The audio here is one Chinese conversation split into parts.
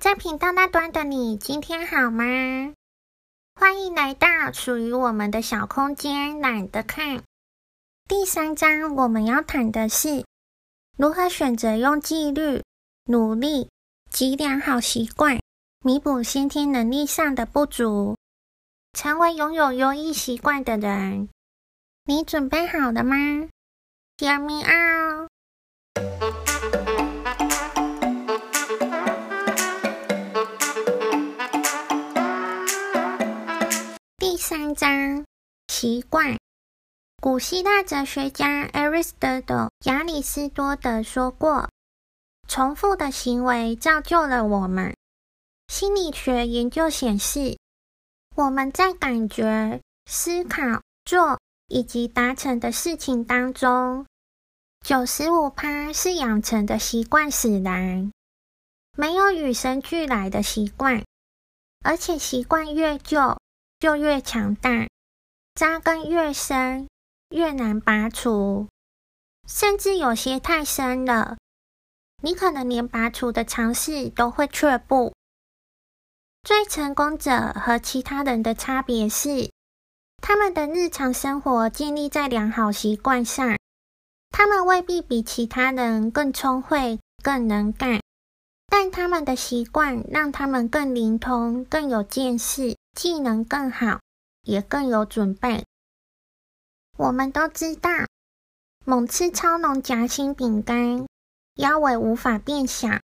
在频道那端的你，今天好吗？欢迎来到属于我们的小空间，懒得看。第三章我们要谈的是如何选择用纪律、努力及良好习惯弥补先天能力上的不足，成为拥有优异习惯的人。你准备好了吗？Hear me out。三章习惯。古希腊哲学家 Aristotle 亚里斯多德说过：“重复的行为造就了我们。”心理学研究显示，我们在感觉、思考、做以及达成的事情当中，九十五趴是养成的习惯使然，没有与生俱来的习惯，而且习惯越旧就越强大，扎根越深。越难拔除，甚至有些太深了，你可能连拔除的尝试都会却步。最成功者和其他人的差别是，他们的日常生活建立在良好习惯上。他们未必比其他人更聪慧、更能干，但他们的习惯让他们更灵通、更有见识，技能更好，也更有准备。我们都知道，猛吃超浓夹心饼干，腰围无法变小；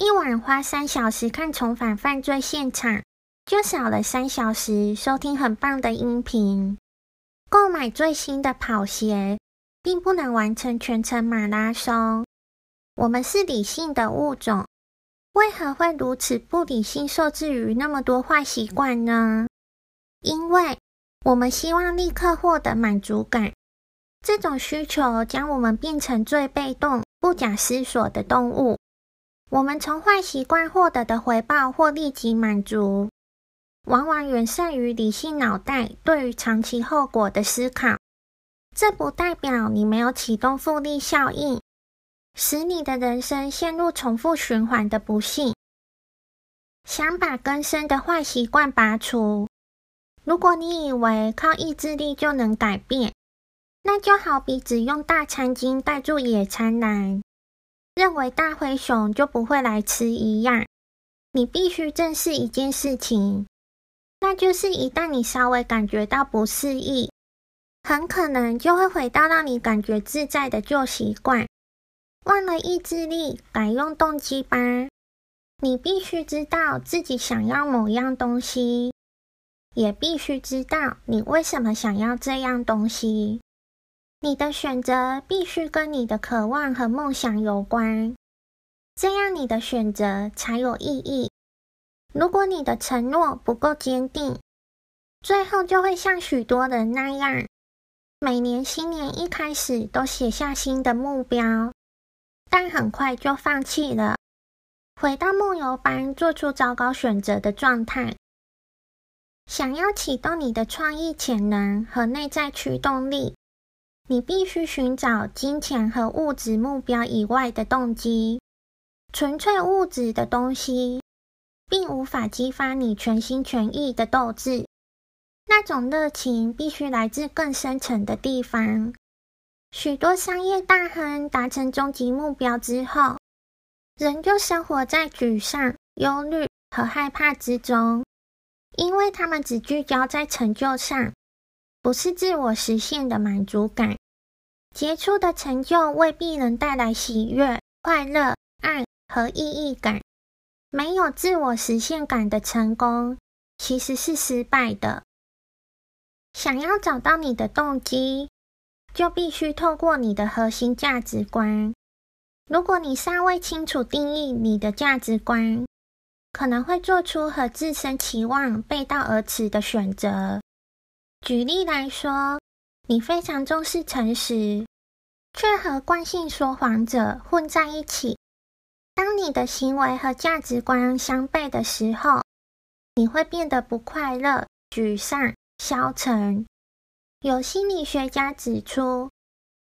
一晚花三小时看重返犯罪现场，就少了三小时收听很棒的音频。购买最新的跑鞋，并不能完成全程马拉松。我们是理性的物种，为何会如此不理性，受制于那么多坏习惯呢？因为。我们希望立刻获得满足感，这种需求将我们变成最被动、不假思索的动物。我们从坏习惯获得的回报或立即满足，往往远胜于理性脑袋对于长期后果的思考。这不代表你没有启动复利效应，使你的人生陷入重复循环的不幸。想把根深的坏习惯拔除。如果你以为靠意志力就能改变，那就好比只用大餐巾盖住野餐篮，认为大灰熊就不会来吃一样。你必须正视一件事情，那就是一旦你稍微感觉到不适应，很可能就会回到让你感觉自在的旧习惯。忘了意志力，改用动机吧。你必须知道自己想要某样东西。也必须知道你为什么想要这样东西。你的选择必须跟你的渴望和梦想有关，这样你的选择才有意义。如果你的承诺不够坚定，最后就会像许多人那样，每年新年一开始都写下新的目标，但很快就放弃了，回到梦游般做出糟糕选择的状态。想要启动你的创意潜能和内在驱动力，你必须寻找金钱和物质目标以外的动机。纯粹物质的东西，并无法激发你全心全意的斗志。那种热情必须来自更深层的地方。许多商业大亨达成终极目标之后，仍旧生活在沮丧、忧虑和害怕之中。因为他们只聚焦在成就上，不是自我实现的满足感。杰出的成就未必能带来喜悦、快乐、爱和意义感。没有自我实现感的成功，其实是失败的。想要找到你的动机，就必须透过你的核心价值观。如果你尚未清楚定义你的价值观，可能会做出和自身期望背道而驰的选择。举例来说，你非常重视诚实，却和惯性说谎者混在一起。当你的行为和价值观相悖的时候，你会变得不快乐、沮丧、消沉。有心理学家指出，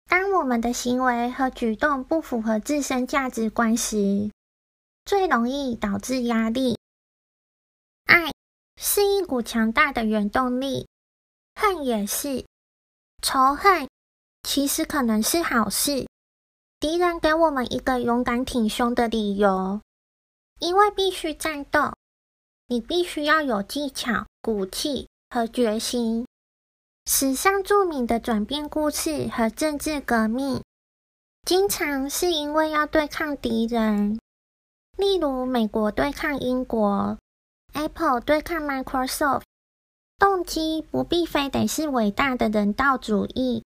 当我们的行为和举动不符合自身价值观时，最容易导致压力。爱是一股强大的原动力，恨也是。仇恨其实可能是好事，敌人给我们一个勇敢挺胸的理由，因为必须战斗，你必须要有技巧、骨气和决心。史上著名的转变故事和政治革命，经常是因为要对抗敌人，例如美国对抗英国，Apple 对抗 Microsoft。动机不必非得是伟大的人道主义，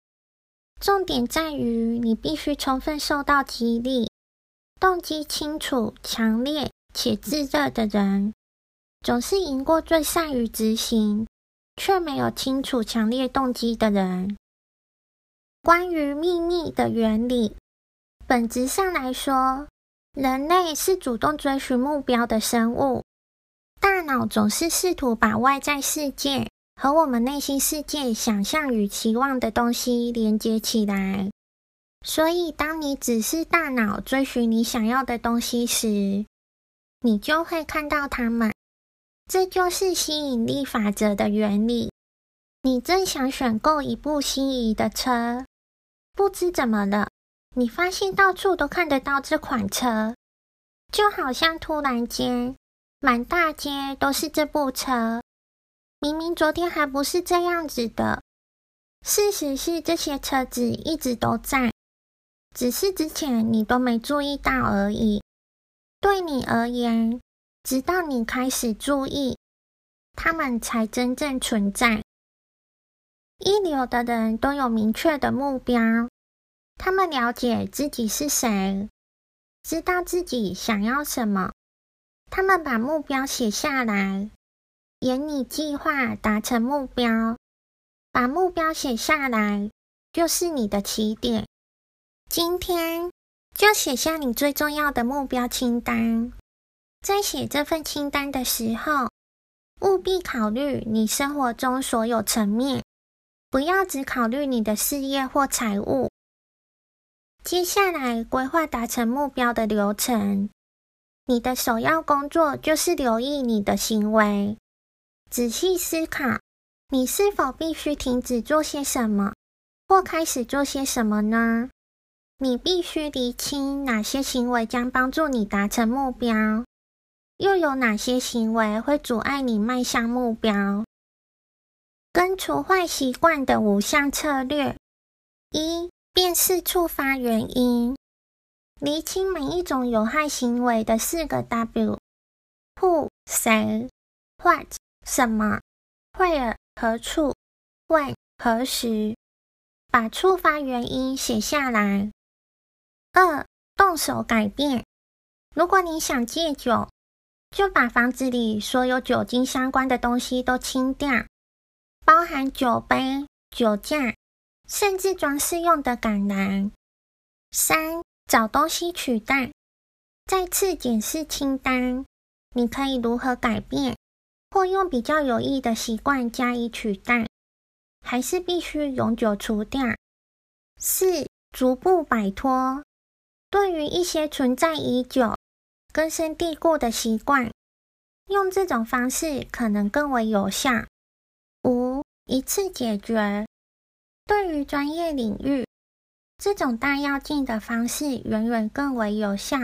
重点在于你必须充分受到激励。动机清楚、强烈且炙热的人，总是赢过最善于执行。却没有清楚强烈动机的人。关于秘密的原理，本质上来说，人类是主动追寻目标的生物。大脑总是试图把外在世界和我们内心世界想象与期望的东西连接起来。所以，当你只是大脑追寻你想要的东西时，你就会看到它们。这就是吸引力法则的原理。你正想选购一部心仪的车，不知怎么了，你发现到处都看得到这款车，就好像突然间满大街都是这部车。明明昨天还不是这样子的。事实是，这些车子一直都在，只是之前你都没注意到而已。对你而言，直到你开始注意，他们才真正存在。一流的人都有明确的目标，他们了解自己是谁，知道自己想要什么。他们把目标写下来，沿你计划达成目标。把目标写下来，就是你的起点。今天就写下你最重要的目标清单。在写这份清单的时候，务必考虑你生活中所有层面，不要只考虑你的事业或财务。接下来规划达成目标的流程。你的首要工作就是留意你的行为，仔细思考，你是否必须停止做些什么，或开始做些什么呢？你必须厘清哪些行为将帮助你达成目标。又有哪些行为会阻碍你迈向目标？根除坏习惯的五项策略：一、辨识触发原因，厘清每一种有害行为的四个 W：Who 谁，What 什么，Where 何处，When 何时。把触发原因写下来。二、动手改变，如果你想戒酒。就把房子里所有酒精相关的东西都清掉，包含酒杯、酒架，甚至装饰用的橄榄。三、找东西取代，再次检视清单，你可以如何改变，或用比较有益的习惯加以取代，还是必须永久除掉。四、逐步摆脱，对于一些存在已久。根深蒂固的习惯，用这种方式可能更为有效。五、一次解决，对于专业领域，这种大跃进的方式远远更为有效。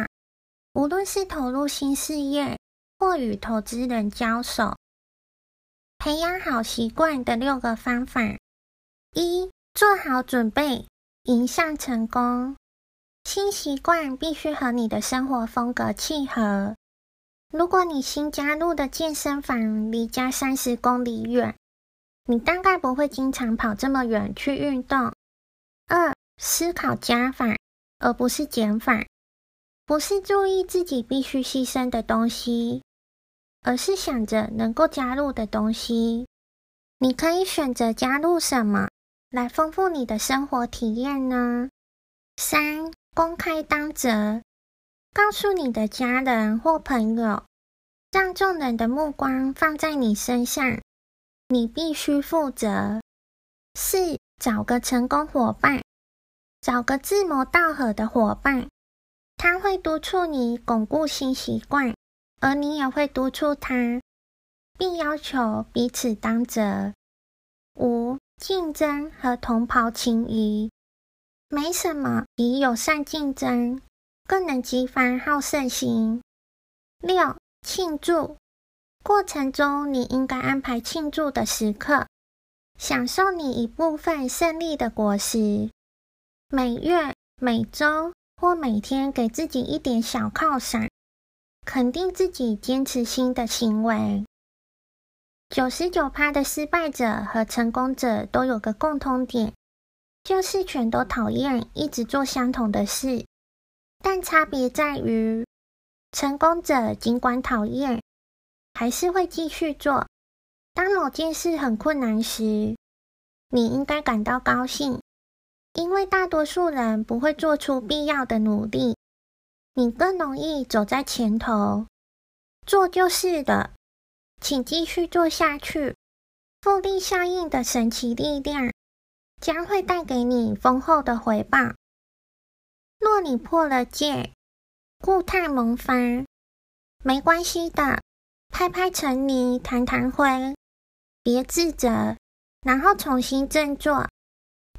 无论是投入新事业，或与投资人交手，培养好习惯的六个方法：一、做好准备，迎向成功。新习惯必须和你的生活风格契合。如果你新加入的健身房离家三十公里远，你大概不会经常跑这么远去运动。二、思考加法，而不是减法，不是注意自己必须牺牲的东西，而是想着能够加入的东西。你可以选择加入什么来丰富你的生活体验呢？三。公开当责，告诉你的家人或朋友，让众人的目光放在你身上，你必须负责。四，找个成功伙伴，找个志同道合的伙伴，他会督促你巩固新习惯，而你也会督促他，并要求彼此当责。五、竞争和同袍情谊，没什么比友善竞争更能激发好胜心。六、庆祝。过程中，你应该安排庆祝的时刻，享受你一部分胜利的果实。每月、每周或每天给自己一点小犒赏，肯定自己坚持新的行为。九十九趴的失败者和成功者都有个共通点，就是全都讨厌一直做相同的事，但差别在于，成功者尽管讨厌。还是会继续做。当某件事很困难时，你应该感到高兴，因为大多数人不会做出必要的努力。你更容易走在前头，做就是的，请继续做下去。复利效应的神奇力量将会带给你丰厚的回报。若你破了戒，故态萌发，没关系的。拍拍尘泥，弹弹灰，别自责，然后重新振作，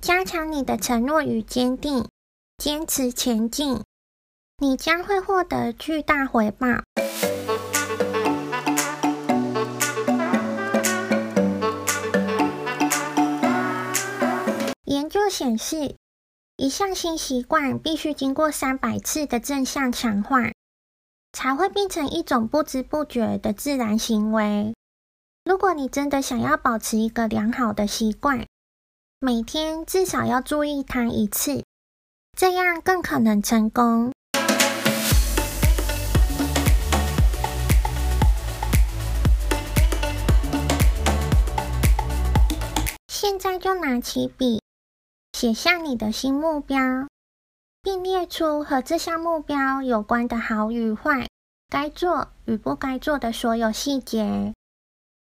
加强你的承诺与坚定，坚持前进，你将会获得巨大回报。研究显示，一项新习惯必须经过三百次的正向强化。才会变成一种不知不觉的自然行为。如果你真的想要保持一个良好的习惯，每天至少要注意它一次，这样更可能成功。现在就拿起笔，写下你的新目标。并列出和这项目标有关的好与坏、该做与不该做的所有细节，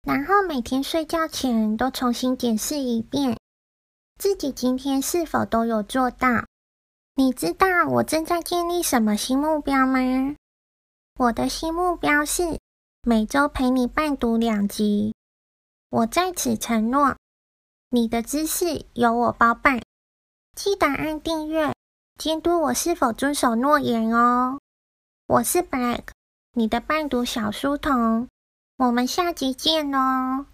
然后每天睡觉前都重新检视一遍，自己今天是否都有做到。你知道我正在建立什么新目标吗？我的新目标是每周陪你伴读两集。我在此承诺，你的知识由我包办，记得按订阅。监督我是否遵守诺言哦。我是 Black，你的伴读小书童。我们下集见哦。